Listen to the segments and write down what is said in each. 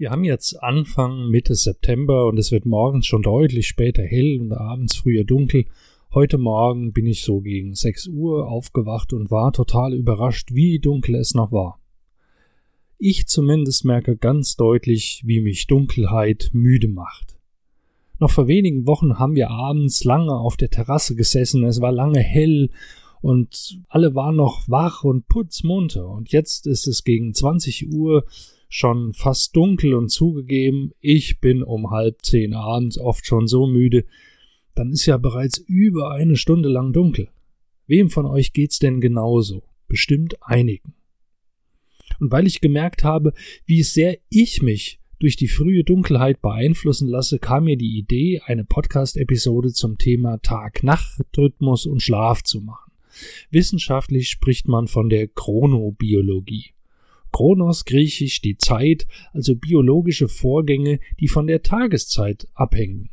Wir haben jetzt Anfang Mitte September und es wird morgens schon deutlich später hell und abends früher dunkel. Heute Morgen bin ich so gegen 6 Uhr aufgewacht und war total überrascht, wie dunkel es noch war. Ich zumindest merke ganz deutlich, wie mich Dunkelheit müde macht. Noch vor wenigen Wochen haben wir abends lange auf der Terrasse gesessen, es war lange hell und alle waren noch wach und putzmunter und jetzt ist es gegen 20 Uhr schon fast dunkel und zugegeben, ich bin um halb zehn abends oft schon so müde, dann ist ja bereits über eine Stunde lang dunkel. Wem von euch geht's denn genauso? Bestimmt einigen. Und weil ich gemerkt habe, wie sehr ich mich durch die frühe Dunkelheit beeinflussen lasse, kam mir die Idee, eine Podcast-Episode zum Thema Tag-Nacht-Rhythmus und Schlaf zu machen. Wissenschaftlich spricht man von der Chronobiologie. Chronos griechisch die Zeit, also biologische Vorgänge, die von der Tageszeit abhängen.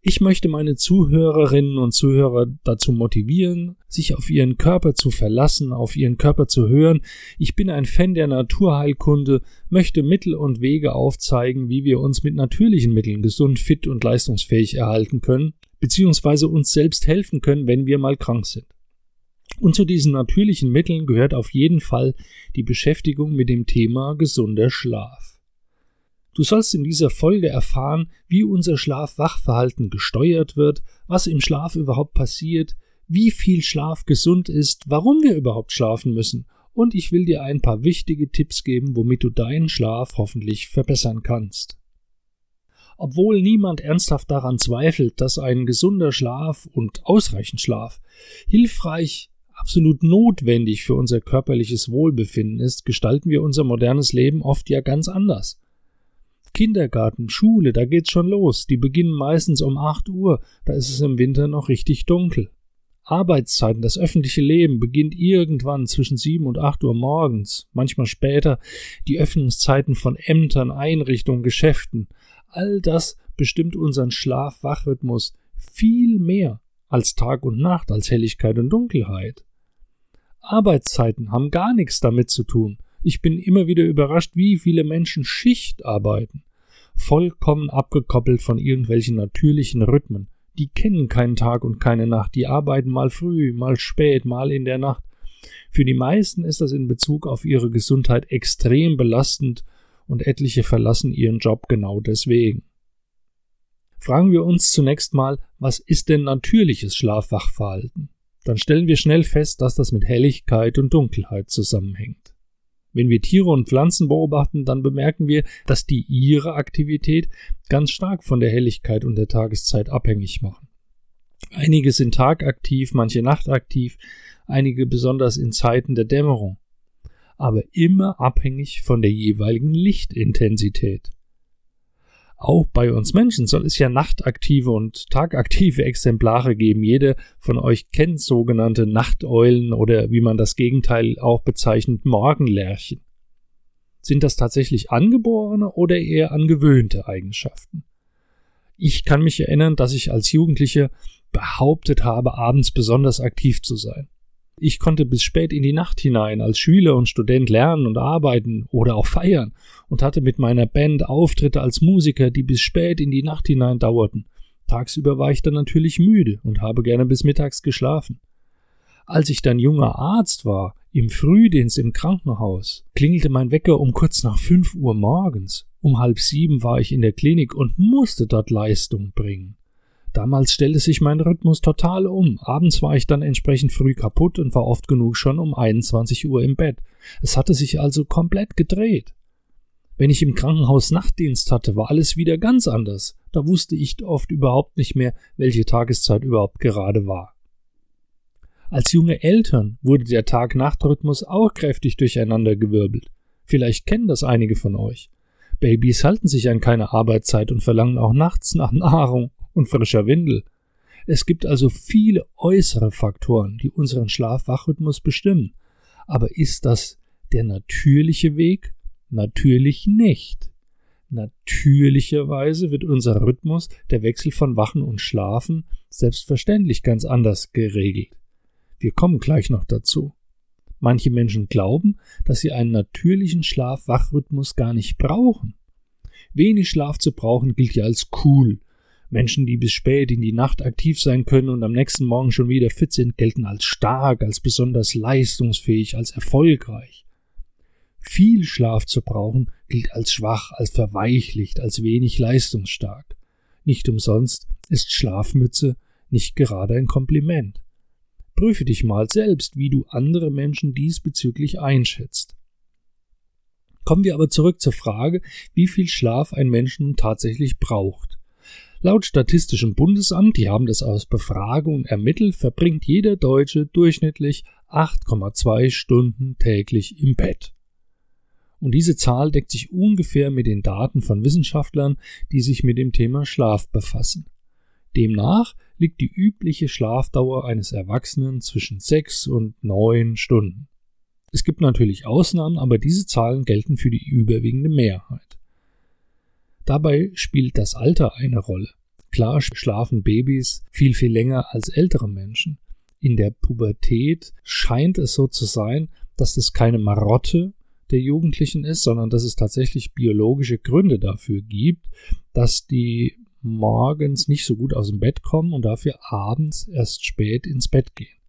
Ich möchte meine Zuhörerinnen und Zuhörer dazu motivieren, sich auf ihren Körper zu verlassen, auf ihren Körper zu hören. Ich bin ein Fan der Naturheilkunde, möchte Mittel und Wege aufzeigen, wie wir uns mit natürlichen Mitteln gesund, fit und leistungsfähig erhalten können, beziehungsweise uns selbst helfen können, wenn wir mal krank sind. Und zu diesen natürlichen Mitteln gehört auf jeden Fall die Beschäftigung mit dem Thema gesunder Schlaf. Du sollst in dieser Folge erfahren, wie unser Schlaf-Wachverhalten gesteuert wird, was im Schlaf überhaupt passiert, wie viel Schlaf gesund ist, warum wir überhaupt schlafen müssen, und ich will dir ein paar wichtige Tipps geben, womit du deinen Schlaf hoffentlich verbessern kannst. Obwohl niemand ernsthaft daran zweifelt, dass ein gesunder Schlaf und ausreichend Schlaf hilfreich absolut notwendig für unser körperliches Wohlbefinden ist, gestalten wir unser modernes Leben oft ja ganz anders. Kindergarten, Schule, da geht's schon los. Die beginnen meistens um 8 Uhr, da ist es im Winter noch richtig dunkel. Arbeitszeiten, das öffentliche Leben beginnt irgendwann zwischen 7 und 8 Uhr morgens, manchmal später, die Öffnungszeiten von Ämtern, Einrichtungen, Geschäften. All das bestimmt unseren Schlaf-Wach-Rhythmus viel mehr als Tag und Nacht, als Helligkeit und Dunkelheit. Arbeitszeiten haben gar nichts damit zu tun. Ich bin immer wieder überrascht, wie viele Menschen Schicht arbeiten. Vollkommen abgekoppelt von irgendwelchen natürlichen Rhythmen. Die kennen keinen Tag und keine Nacht. Die arbeiten mal früh, mal spät, mal in der Nacht. Für die meisten ist das in Bezug auf ihre Gesundheit extrem belastend und etliche verlassen ihren Job genau deswegen. Fragen wir uns zunächst mal, was ist denn natürliches Schlafwachverhalten? Dann stellen wir schnell fest, dass das mit Helligkeit und Dunkelheit zusammenhängt. Wenn wir Tiere und Pflanzen beobachten, dann bemerken wir, dass die ihre Aktivität ganz stark von der Helligkeit und der Tageszeit abhängig machen. Einige sind tagaktiv, manche nachtaktiv, einige besonders in Zeiten der Dämmerung, aber immer abhängig von der jeweiligen Lichtintensität. Auch bei uns Menschen soll es ja nachtaktive und tagaktive Exemplare geben. Jede von euch kennt sogenannte Nachteulen oder wie man das Gegenteil auch bezeichnet, Morgenlärchen. Sind das tatsächlich angeborene oder eher angewöhnte Eigenschaften? Ich kann mich erinnern, dass ich als Jugendlicher behauptet habe, abends besonders aktiv zu sein. Ich konnte bis spät in die Nacht hinein als Schüler und Student lernen und arbeiten oder auch feiern und hatte mit meiner Band Auftritte als Musiker, die bis spät in die Nacht hinein dauerten. Tagsüber war ich dann natürlich müde und habe gerne bis mittags geschlafen. Als ich dann junger Arzt war, im Frühdienst im Krankenhaus, klingelte mein Wecker um kurz nach fünf Uhr morgens. Um halb sieben war ich in der Klinik und musste dort Leistung bringen. Damals stellte sich mein Rhythmus total um. Abends war ich dann entsprechend früh kaputt und war oft genug schon um 21 Uhr im Bett. Es hatte sich also komplett gedreht. Wenn ich im Krankenhaus Nachtdienst hatte, war alles wieder ganz anders. Da wusste ich oft überhaupt nicht mehr, welche Tageszeit überhaupt gerade war. Als junge Eltern wurde der Tag-Nacht-Rhythmus auch kräftig durcheinandergewirbelt. Vielleicht kennen das einige von euch. Babys halten sich an keine Arbeitszeit und verlangen auch nachts nach Nahrung und frischer Windel. Es gibt also viele äußere Faktoren, die unseren Schlaf-Wach-Rhythmus bestimmen. Aber ist das der natürliche Weg? Natürlich nicht. Natürlicherweise wird unser Rhythmus, der Wechsel von Wachen und Schlafen, selbstverständlich ganz anders geregelt. Wir kommen gleich noch dazu. Manche Menschen glauben, dass sie einen natürlichen Schlaf-Wach-Rhythmus gar nicht brauchen. Wenig Schlaf zu brauchen gilt ja als cool Menschen, die bis spät in die Nacht aktiv sein können und am nächsten Morgen schon wieder fit sind, gelten als stark, als besonders leistungsfähig, als erfolgreich. Viel Schlaf zu brauchen gilt als schwach, als verweichlicht, als wenig leistungsstark. Nicht umsonst ist Schlafmütze nicht gerade ein Kompliment. Prüfe dich mal selbst, wie du andere Menschen diesbezüglich einschätzt. Kommen wir aber zurück zur Frage, wie viel Schlaf ein Mensch nun tatsächlich braucht. Laut Statistischem Bundesamt, die haben das aus Befragung ermittelt, verbringt jeder Deutsche durchschnittlich 8,2 Stunden täglich im Bett. Und diese Zahl deckt sich ungefähr mit den Daten von Wissenschaftlern, die sich mit dem Thema Schlaf befassen. Demnach liegt die übliche Schlafdauer eines Erwachsenen zwischen sechs und neun Stunden. Es gibt natürlich Ausnahmen, aber diese Zahlen gelten für die überwiegende Mehrheit. Dabei spielt das Alter eine Rolle. Klar schlafen Babys viel, viel länger als ältere Menschen. In der Pubertät scheint es so zu sein, dass es keine Marotte der Jugendlichen ist, sondern dass es tatsächlich biologische Gründe dafür gibt, dass die morgens nicht so gut aus dem Bett kommen und dafür abends erst spät ins Bett gehen.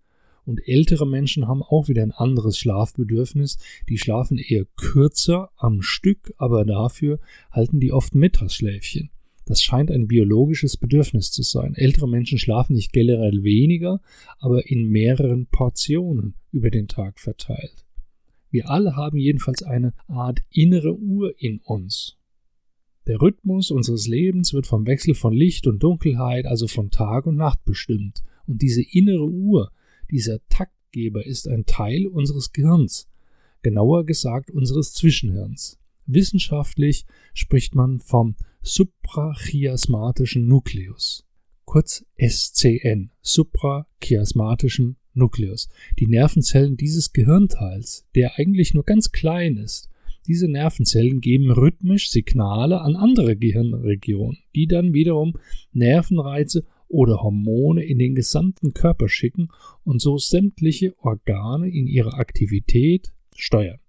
Und ältere Menschen haben auch wieder ein anderes Schlafbedürfnis. Die schlafen eher kürzer am Stück, aber dafür halten die oft Mittagsschläfchen. Das scheint ein biologisches Bedürfnis zu sein. Ältere Menschen schlafen nicht generell weniger, aber in mehreren Portionen über den Tag verteilt. Wir alle haben jedenfalls eine Art innere Uhr in uns. Der Rhythmus unseres Lebens wird vom Wechsel von Licht und Dunkelheit, also von Tag und Nacht bestimmt. Und diese innere Uhr dieser Taktgeber ist ein Teil unseres Gehirns, genauer gesagt unseres Zwischenhirns. Wissenschaftlich spricht man vom suprachiasmatischen Nukleus, kurz SCN, suprachiasmatischen Nukleus. Die Nervenzellen dieses Gehirnteils, der eigentlich nur ganz klein ist, diese Nervenzellen geben rhythmisch Signale an andere Gehirnregionen, die dann wiederum Nervenreize oder Hormone in den gesamten Körper schicken und so sämtliche Organe in ihrer Aktivität steuern.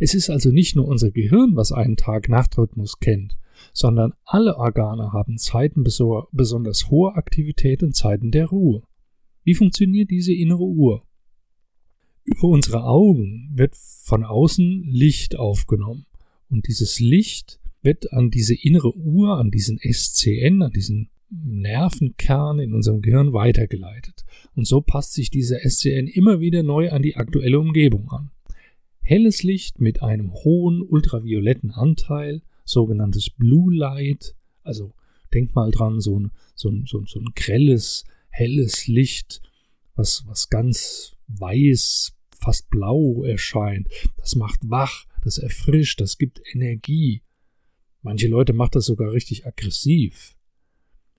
Es ist also nicht nur unser Gehirn, was einen Tag-Nacht-Rhythmus kennt, sondern alle Organe haben Zeiten besonders hoher Aktivität und Zeiten der Ruhe. Wie funktioniert diese innere Uhr? Über unsere Augen wird von außen Licht aufgenommen und dieses Licht wird an diese innere Uhr, an diesen SCN, an diesen Nervenkern in unserem Gehirn weitergeleitet. Und so passt sich dieser SCN immer wieder neu an die aktuelle Umgebung an. Helles Licht mit einem hohen ultravioletten Anteil, sogenanntes Blue Light, also denk mal dran, so ein, so ein, so ein, so ein grelles, helles Licht, was, was ganz weiß, fast blau erscheint. Das macht wach, das erfrischt, das gibt Energie. Manche Leute macht das sogar richtig aggressiv.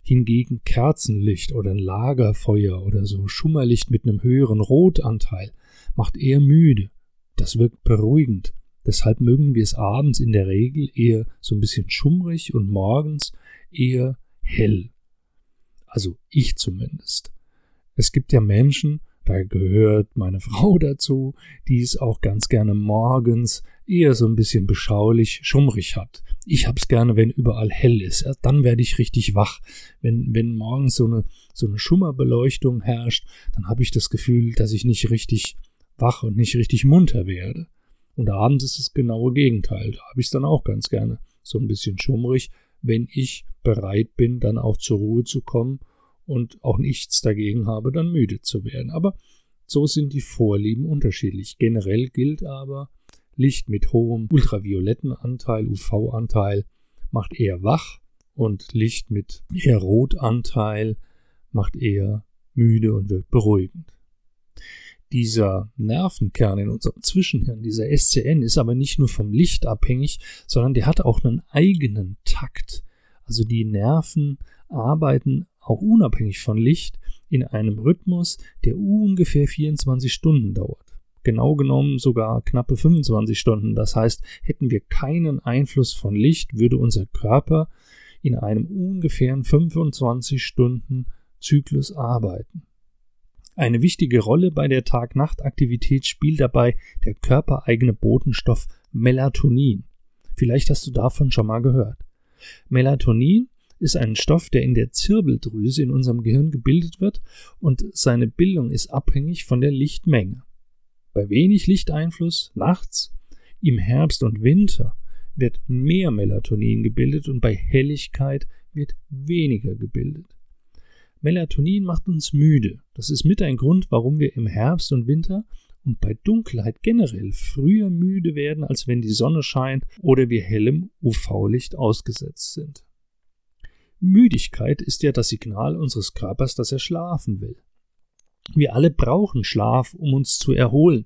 Hingegen Kerzenlicht oder ein Lagerfeuer oder so Schummerlicht mit einem höheren Rotanteil macht eher müde. Das wirkt beruhigend. Deshalb mögen wir es abends in der Regel eher so ein bisschen schummrig und morgens eher hell. Also ich zumindest. Es gibt ja Menschen, da gehört meine Frau dazu, die es auch ganz gerne morgens eher so ein bisschen beschaulich, schummrig hat. Ich hab's gerne, wenn überall hell ist. Dann werde ich richtig wach. Wenn, wenn morgens so eine, so eine Schummerbeleuchtung herrscht, dann habe ich das Gefühl, dass ich nicht richtig wach und nicht richtig munter werde. Und abends ist das genaue Gegenteil. Da habe ich es dann auch ganz gerne so ein bisschen schummrig, wenn ich bereit bin, dann auch zur Ruhe zu kommen und auch nichts dagegen habe, dann müde zu werden. Aber so sind die Vorlieben unterschiedlich. Generell gilt aber, Licht mit hohem ultravioletten Anteil, UV-Anteil, macht eher wach und Licht mit eher Rotanteil macht eher müde und wirkt beruhigend. Dieser Nervenkern in unserem Zwischenhirn, dieser SCN, ist aber nicht nur vom Licht abhängig, sondern der hat auch einen eigenen Takt. Also die Nerven arbeiten auch unabhängig von Licht in einem Rhythmus, der ungefähr 24 Stunden dauert. Genau genommen sogar knappe 25 Stunden. Das heißt, hätten wir keinen Einfluss von Licht, würde unser Körper in einem ungefähren 25 Stunden Zyklus arbeiten. Eine wichtige Rolle bei der Tag-Nacht-Aktivität spielt dabei der körpereigene Botenstoff Melatonin. Vielleicht hast du davon schon mal gehört. Melatonin ist ein Stoff, der in der Zirbeldrüse in unserem Gehirn gebildet wird und seine Bildung ist abhängig von der Lichtmenge. Bei wenig Lichteinfluss nachts, im Herbst und Winter wird mehr Melatonin gebildet und bei Helligkeit wird weniger gebildet. Melatonin macht uns müde. Das ist mit ein Grund, warum wir im Herbst und Winter und bei Dunkelheit generell früher müde werden, als wenn die Sonne scheint oder wir hellem UV-Licht ausgesetzt sind. Müdigkeit ist ja das Signal unseres Körpers, dass er schlafen will. Wir alle brauchen Schlaf, um uns zu erholen.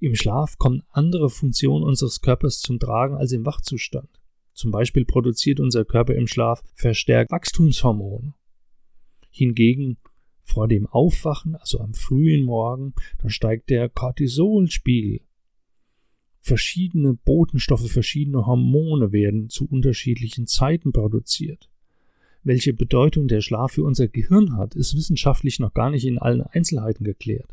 Im Schlaf kommen andere Funktionen unseres Körpers zum Tragen als im Wachzustand. Zum Beispiel produziert unser Körper im Schlaf verstärkt Wachstumshormone Hingegen vor dem Aufwachen, also am frühen Morgen, da steigt der Cortisolspiegel. Verschiedene Botenstoffe, verschiedene Hormone werden zu unterschiedlichen Zeiten produziert. Welche Bedeutung der Schlaf für unser Gehirn hat, ist wissenschaftlich noch gar nicht in allen Einzelheiten geklärt.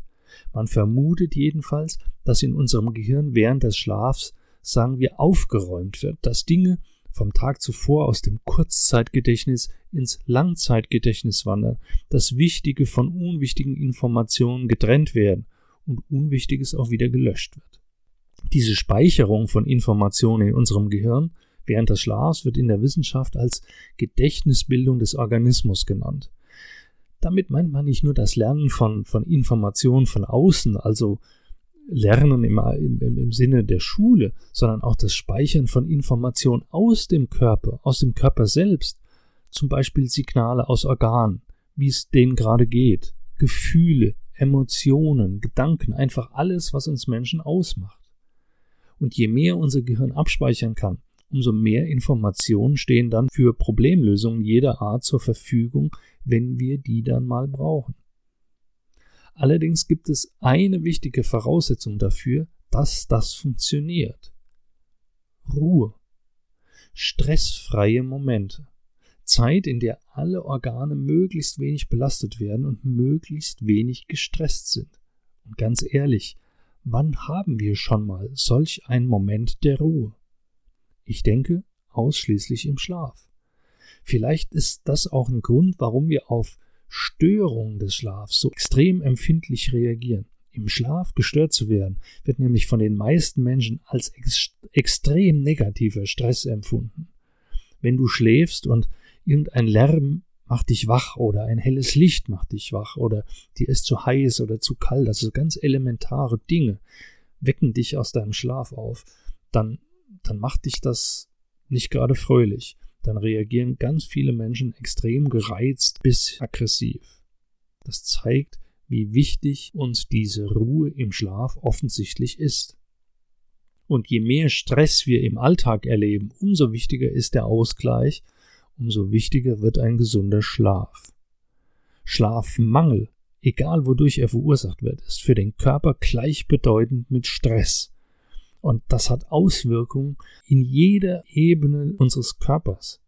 Man vermutet jedenfalls, dass in unserem Gehirn während des Schlafs, sagen wir, aufgeräumt wird, dass Dinge, vom Tag zuvor aus dem Kurzzeitgedächtnis ins Langzeitgedächtnis wandern, dass wichtige von unwichtigen Informationen getrennt werden und Unwichtiges auch wieder gelöscht wird. Diese Speicherung von Informationen in unserem Gehirn während des Schlafs wird in der Wissenschaft als Gedächtnisbildung des Organismus genannt. Damit meint man nicht nur das Lernen von, von Informationen von außen, also Lernen im, im, im Sinne der Schule, sondern auch das Speichern von Informationen aus dem Körper, aus dem Körper selbst, zum Beispiel Signale aus Organen, wie es denen gerade geht, Gefühle, Emotionen, Gedanken, einfach alles, was uns Menschen ausmacht. Und je mehr unser Gehirn abspeichern kann, umso mehr Informationen stehen dann für Problemlösungen jeder Art zur Verfügung, wenn wir die dann mal brauchen. Allerdings gibt es eine wichtige Voraussetzung dafür, dass das funktioniert. Ruhe. Stressfreie Momente. Zeit, in der alle Organe möglichst wenig belastet werden und möglichst wenig gestresst sind. Und ganz ehrlich, wann haben wir schon mal solch einen Moment der Ruhe? Ich denke ausschließlich im Schlaf. Vielleicht ist das auch ein Grund, warum wir auf Störungen des Schlafs so extrem empfindlich reagieren. Im Schlaf gestört zu werden, wird nämlich von den meisten Menschen als ex extrem negativer Stress empfunden. Wenn du schläfst und irgendein Lärm macht dich wach oder ein helles Licht macht dich wach oder dir ist zu heiß oder zu kalt, also ganz elementare Dinge wecken dich aus deinem Schlaf auf, dann, dann macht dich das nicht gerade fröhlich dann reagieren ganz viele Menschen extrem gereizt bis aggressiv. Das zeigt, wie wichtig uns diese Ruhe im Schlaf offensichtlich ist. Und je mehr Stress wir im Alltag erleben, umso wichtiger ist der Ausgleich, umso wichtiger wird ein gesunder Schlaf. Schlafmangel, egal wodurch er verursacht wird, ist für den Körper gleichbedeutend mit Stress. Und das hat Auswirkungen in jeder Ebene unseres Körpers.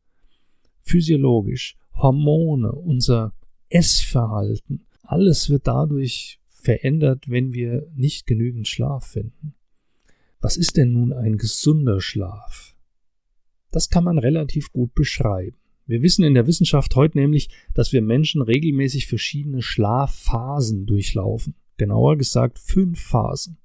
Physiologisch, Hormone, unser Essverhalten, alles wird dadurch verändert, wenn wir nicht genügend Schlaf finden. Was ist denn nun ein gesunder Schlaf? Das kann man relativ gut beschreiben. Wir wissen in der Wissenschaft heute nämlich, dass wir Menschen regelmäßig verschiedene Schlafphasen durchlaufen. Genauer gesagt fünf Phasen.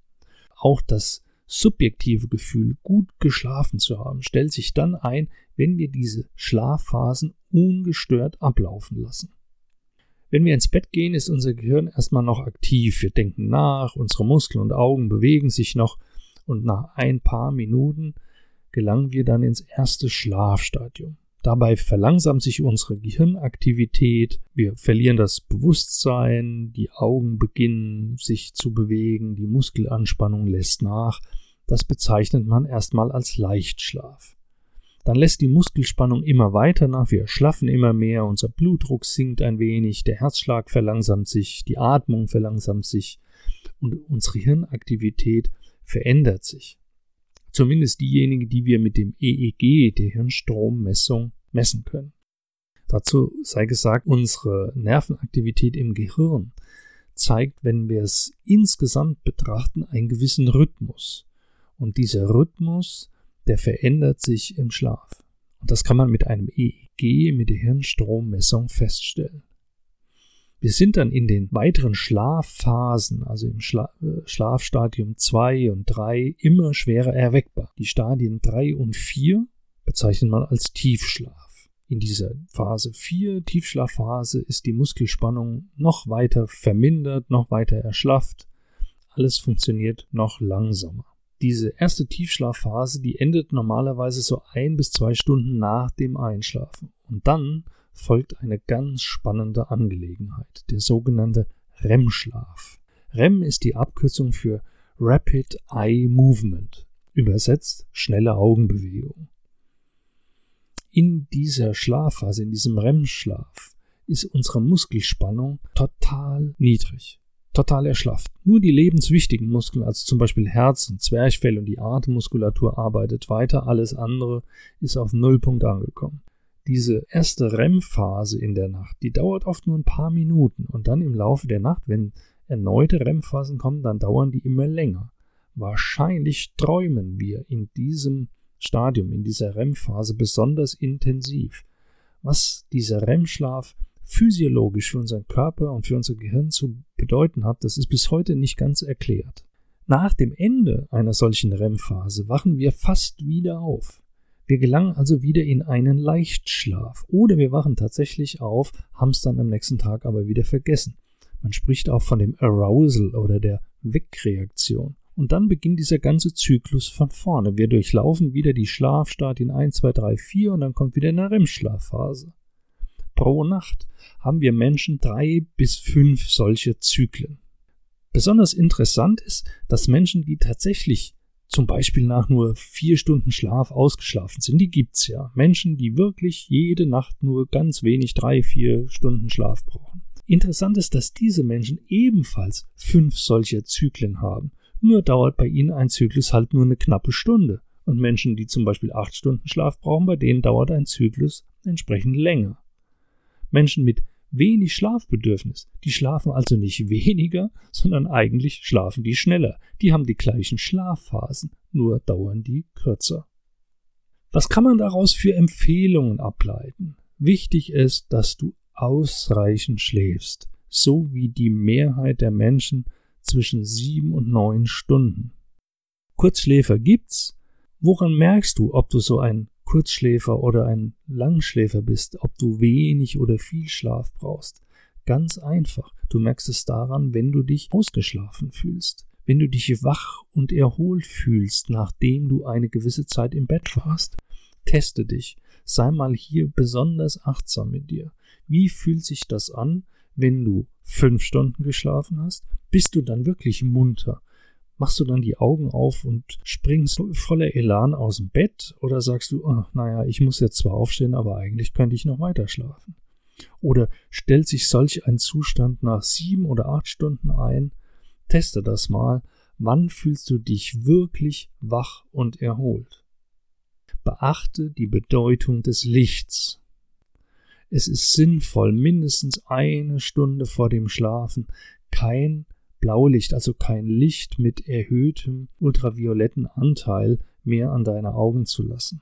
Auch das subjektive Gefühl, gut geschlafen zu haben, stellt sich dann ein, wenn wir diese Schlafphasen ungestört ablaufen lassen. Wenn wir ins Bett gehen, ist unser Gehirn erstmal noch aktiv. Wir denken nach, unsere Muskeln und Augen bewegen sich noch und nach ein paar Minuten gelangen wir dann ins erste Schlafstadium. Dabei verlangsamt sich unsere Gehirnaktivität, wir verlieren das Bewusstsein, die Augen beginnen sich zu bewegen, die Muskelanspannung lässt nach. Das bezeichnet man erstmal als Leichtschlaf. Dann lässt die Muskelspannung immer weiter nach, wir schlaffen immer mehr, unser Blutdruck sinkt ein wenig, der Herzschlag verlangsamt sich, die Atmung verlangsamt sich. Und unsere Hirnaktivität verändert sich. Zumindest diejenige, die wir mit dem EEG, der Hirnstrommessung, messen können. Dazu sei gesagt, unsere Nervenaktivität im Gehirn zeigt, wenn wir es insgesamt betrachten, einen gewissen Rhythmus. Und dieser Rhythmus, der verändert sich im Schlaf. Und das kann man mit einem EEG, mit der Hirnstrommessung feststellen. Wir sind dann in den weiteren Schlafphasen, also im Schla äh, Schlafstadium 2 und 3, immer schwerer erweckbar. Die Stadien 3 und 4 bezeichnet man als Tiefschlaf. In dieser Phase 4, Tiefschlafphase, ist die Muskelspannung noch weiter vermindert, noch weiter erschlafft. Alles funktioniert noch langsamer. Diese erste Tiefschlafphase, die endet normalerweise so ein bis zwei Stunden nach dem Einschlafen. Und dann folgt eine ganz spannende Angelegenheit, der sogenannte REM-Schlaf. REM ist die Abkürzung für Rapid Eye Movement, übersetzt schnelle Augenbewegung. In dieser Schlafphase, in diesem REM-Schlaf, ist unsere Muskelspannung total niedrig, total erschlafft. Nur die lebenswichtigen Muskeln, also zum Beispiel Herz und Zwerchfell und die Atemmuskulatur arbeitet weiter, alles andere ist auf Nullpunkt angekommen diese erste REM-Phase in der Nacht, die dauert oft nur ein paar Minuten und dann im Laufe der Nacht, wenn erneute REM-Phasen kommen, dann dauern die immer länger. Wahrscheinlich träumen wir in diesem Stadium, in dieser REM-Phase besonders intensiv. Was dieser REM-Schlaf physiologisch für unseren Körper und für unser Gehirn zu bedeuten hat, das ist bis heute nicht ganz erklärt. Nach dem Ende einer solchen REM-Phase wachen wir fast wieder auf. Wir gelangen also wieder in einen Leichtschlaf oder wir wachen tatsächlich auf, haben es dann am nächsten Tag aber wieder vergessen. Man spricht auch von dem Arousal oder der Wegreaktion. Und dann beginnt dieser ganze Zyklus von vorne. Wir durchlaufen wieder die Schlafstadien 1, 2, 3, 4 und dann kommt wieder eine REM-Schlafphase. Pro Nacht haben wir Menschen drei bis fünf solche Zyklen. Besonders interessant ist, dass Menschen, die tatsächlich zum Beispiel nach nur vier Stunden Schlaf ausgeschlafen sind. Die gibt's ja. Menschen, die wirklich jede Nacht nur ganz wenig, drei, vier Stunden Schlaf brauchen. Interessant ist, dass diese Menschen ebenfalls fünf solcher Zyklen haben. Nur dauert bei ihnen ein Zyklus halt nur eine knappe Stunde. Und Menschen, die zum Beispiel acht Stunden Schlaf brauchen, bei denen dauert ein Zyklus entsprechend länger. Menschen mit wenig Schlafbedürfnis. Die schlafen also nicht weniger, sondern eigentlich schlafen die schneller. Die haben die gleichen Schlafphasen, nur dauern die kürzer. Was kann man daraus für Empfehlungen ableiten? Wichtig ist, dass du ausreichend schläfst, so wie die Mehrheit der Menschen zwischen sieben und neun Stunden. Kurzschläfer gibt's. Woran merkst du, ob du so ein Kurzschläfer oder ein Langschläfer bist, ob du wenig oder viel Schlaf brauchst. Ganz einfach. Du merkst es daran, wenn du dich ausgeschlafen fühlst, wenn du dich wach und erholt fühlst, nachdem du eine gewisse Zeit im Bett warst. Teste dich. Sei mal hier besonders achtsam mit dir. Wie fühlt sich das an, wenn du fünf Stunden geschlafen hast? Bist du dann wirklich munter? Machst du dann die Augen auf und springst voller Elan aus dem Bett oder sagst du, oh, naja, ich muss jetzt zwar aufstehen, aber eigentlich könnte ich noch weiter schlafen? Oder stellt sich solch ein Zustand nach sieben oder acht Stunden ein? Teste das mal. Wann fühlst du dich wirklich wach und erholt? Beachte die Bedeutung des Lichts. Es ist sinnvoll, mindestens eine Stunde vor dem Schlafen kein Blaulicht, also kein Licht mit erhöhtem ultravioletten Anteil mehr an deine Augen zu lassen.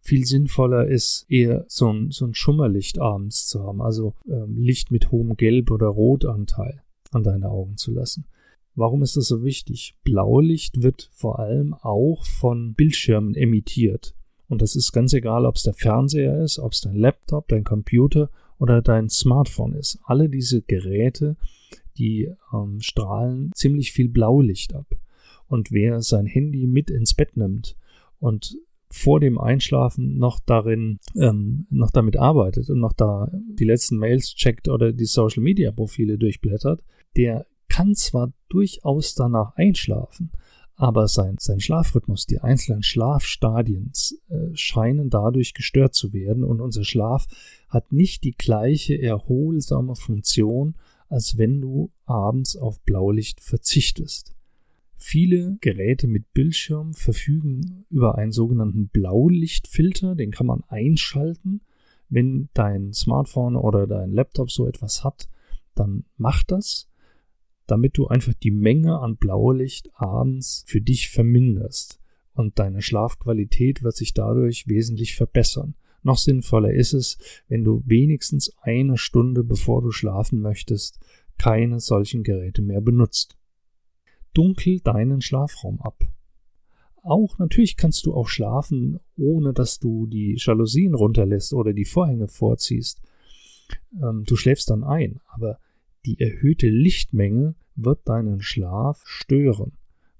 Viel sinnvoller ist eher so ein, so ein Schummerlicht abends zu haben, also ähm, Licht mit hohem Gelb- oder Rotanteil an deine Augen zu lassen. Warum ist das so wichtig? Blaulicht wird vor allem auch von Bildschirmen emittiert. Und das ist ganz egal, ob es der Fernseher ist, ob es dein Laptop, dein Computer oder dein Smartphone ist. Alle diese Geräte die ähm, strahlen ziemlich viel Blaulicht ab. Und wer sein Handy mit ins Bett nimmt und vor dem Einschlafen noch darin, ähm, noch damit arbeitet und noch da die letzten Mails checkt oder die Social Media Profile durchblättert, der kann zwar durchaus danach einschlafen, aber sein, sein Schlafrhythmus, die einzelnen Schlafstadien äh, scheinen dadurch gestört zu werden und unser Schlaf hat nicht die gleiche erholsame Funktion, als wenn du abends auf Blaulicht verzichtest. Viele Geräte mit Bildschirm verfügen über einen sogenannten Blaulichtfilter, den kann man einschalten. Wenn dein Smartphone oder dein Laptop so etwas hat, dann macht das damit du einfach die Menge an Blaulicht abends für dich verminderst und deine Schlafqualität wird sich dadurch wesentlich verbessern. Noch sinnvoller ist es, wenn du wenigstens eine Stunde bevor du schlafen möchtest, keine solchen Geräte mehr benutzt. Dunkel deinen Schlafraum ab. Auch natürlich kannst du auch schlafen, ohne dass du die Jalousien runterlässt oder die Vorhänge vorziehst. Ähm, du schläfst dann ein, aber die erhöhte Lichtmenge wird deinen Schlaf stören.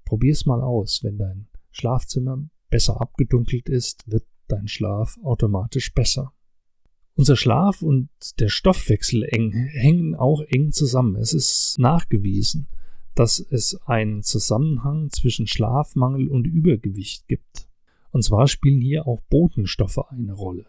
Probier's mal aus. Wenn dein Schlafzimmer besser abgedunkelt ist, wird dein Schlaf automatisch besser. Unser Schlaf und der Stoffwechsel eng, hängen auch eng zusammen. Es ist nachgewiesen, dass es einen Zusammenhang zwischen Schlafmangel und Übergewicht gibt. Und zwar spielen hier auch Botenstoffe eine Rolle.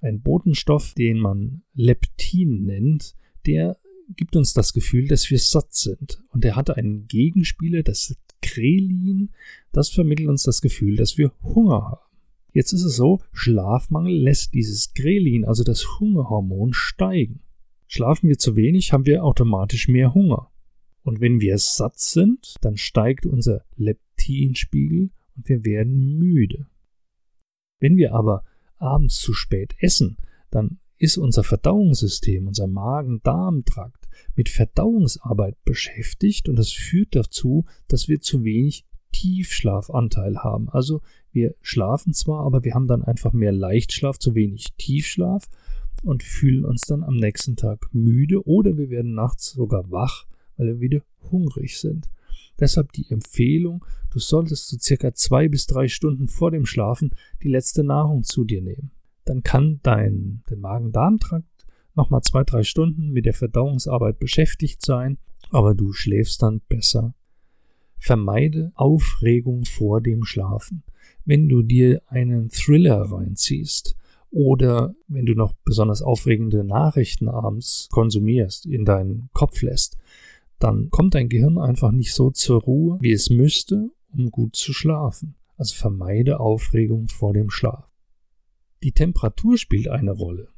Ein Botenstoff, den man Leptin nennt, der gibt uns das Gefühl, dass wir satt sind. Und er hatte einen Gegenspieler, das Krelin, das vermittelt uns das Gefühl, dass wir Hunger haben. Jetzt ist es so, Schlafmangel lässt dieses Grelin, also das Hungerhormon, steigen. Schlafen wir zu wenig, haben wir automatisch mehr Hunger. Und wenn wir satt sind, dann steigt unser Leptinspiegel und wir werden müde. Wenn wir aber abends zu spät essen, dann ist unser Verdauungssystem, unser Magen-Darm-Trakt mit Verdauungsarbeit beschäftigt und das führt dazu, dass wir zu wenig Tiefschlafanteil haben. Also wir schlafen zwar, aber wir haben dann einfach mehr Leichtschlaf, zu wenig Tiefschlaf und fühlen uns dann am nächsten Tag müde oder wir werden nachts sogar wach, weil wir wieder hungrig sind. Deshalb die Empfehlung, du solltest so circa zwei bis drei Stunden vor dem Schlafen die letzte Nahrung zu dir nehmen dann kann dein Magen-Darm-Trakt nochmal zwei, drei Stunden mit der Verdauungsarbeit beschäftigt sein, aber du schläfst dann besser. Vermeide Aufregung vor dem Schlafen. Wenn du dir einen Thriller reinziehst oder wenn du noch besonders aufregende Nachrichten abends konsumierst, in deinen Kopf lässt, dann kommt dein Gehirn einfach nicht so zur Ruhe, wie es müsste, um gut zu schlafen. Also vermeide Aufregung vor dem Schlaf. Die Temperatur spielt eine Rolle.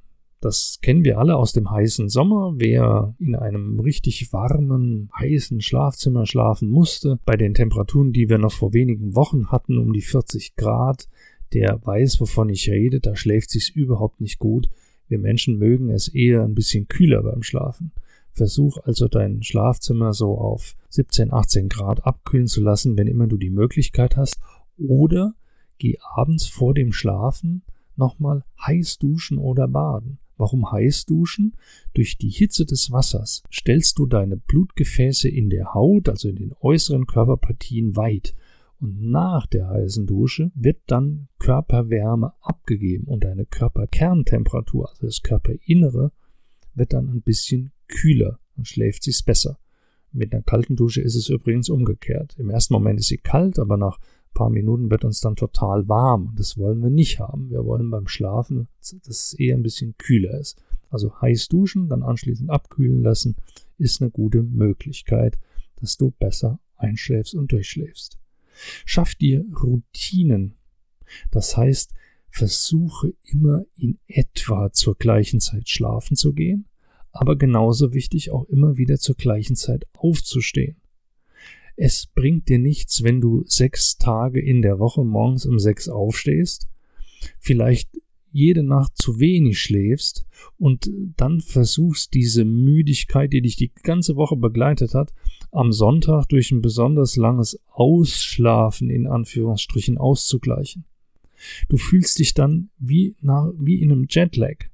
Das kennen wir alle aus dem heißen Sommer. Wer in einem richtig warmen, heißen Schlafzimmer schlafen musste, bei den Temperaturen, die wir noch vor wenigen Wochen hatten, um die 40 Grad, der weiß, wovon ich rede, da schläft sich's überhaupt nicht gut. Wir Menschen mögen es eher ein bisschen kühler beim Schlafen. Versuch also dein Schlafzimmer so auf 17, 18 Grad abkühlen zu lassen, wenn immer du die Möglichkeit hast. Oder geh abends vor dem Schlafen nochmal heiß duschen oder baden. Warum heiß duschen? Durch die Hitze des Wassers stellst du deine Blutgefäße in der Haut, also in den äußeren Körperpartien, weit. Und nach der heißen Dusche wird dann Körperwärme abgegeben und deine Körperkerntemperatur, also das Körperinnere, wird dann ein bisschen kühler und schläft sich's besser. Mit einer kalten Dusche ist es übrigens umgekehrt. Im ersten Moment ist sie kalt, aber nach paar Minuten wird uns dann total warm. Das wollen wir nicht haben. Wir wollen beim Schlafen, dass es eher ein bisschen kühler ist. Also heiß duschen, dann anschließend abkühlen lassen, ist eine gute Möglichkeit, dass du besser einschläfst und durchschläfst. Schaff dir Routinen. Das heißt, versuche immer in etwa zur gleichen Zeit schlafen zu gehen, aber genauso wichtig auch immer wieder zur gleichen Zeit aufzustehen. Es bringt dir nichts, wenn du sechs Tage in der Woche morgens um sechs aufstehst, vielleicht jede Nacht zu wenig schläfst und dann versuchst diese Müdigkeit, die dich die ganze Woche begleitet hat, am Sonntag durch ein besonders langes Ausschlafen in Anführungsstrichen auszugleichen. Du fühlst dich dann wie, nach, wie in einem Jetlag.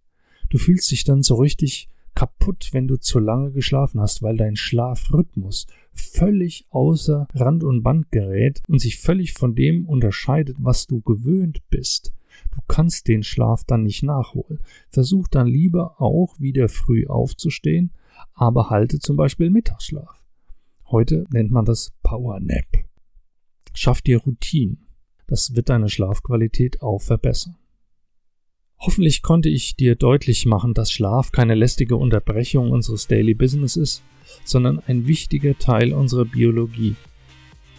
Du fühlst dich dann so richtig kaputt, wenn du zu lange geschlafen hast, weil dein Schlafrhythmus völlig außer Rand und Band gerät und sich völlig von dem unterscheidet, was du gewöhnt bist. Du kannst den Schlaf dann nicht nachholen. Versuch dann lieber auch wieder früh aufzustehen, aber halte zum Beispiel Mittagsschlaf. Heute nennt man das Power Nap. Schaff dir Routinen. Das wird deine Schlafqualität auch verbessern. Hoffentlich konnte ich dir deutlich machen, dass Schlaf keine lästige Unterbrechung unseres Daily Business ist, sondern ein wichtiger Teil unserer Biologie.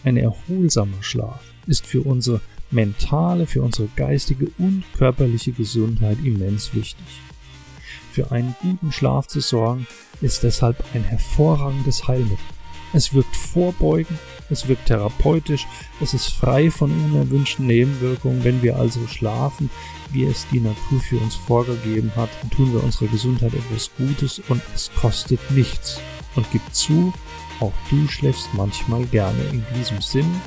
Ein erholsamer Schlaf ist für unsere mentale, für unsere geistige und körperliche Gesundheit immens wichtig. Für einen guten Schlaf zu sorgen, ist deshalb ein hervorragendes Heilmittel. Es wirkt vorbeugend, es wirkt therapeutisch, es ist frei von unerwünschten Nebenwirkungen. Wenn wir also schlafen, wie es die Natur für uns vorgegeben hat, tun wir unserer Gesundheit etwas Gutes und es kostet nichts. Und gib zu, auch du schläfst manchmal gerne. In diesem Sinn,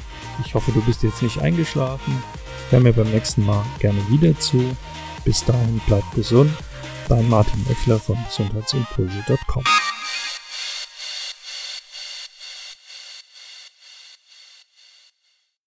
ich hoffe, du bist jetzt nicht eingeschlafen. Hör mir beim nächsten Mal gerne wieder zu. Bis dahin bleib gesund. Dein Martin Eckler von gesundheitsimpulse.com.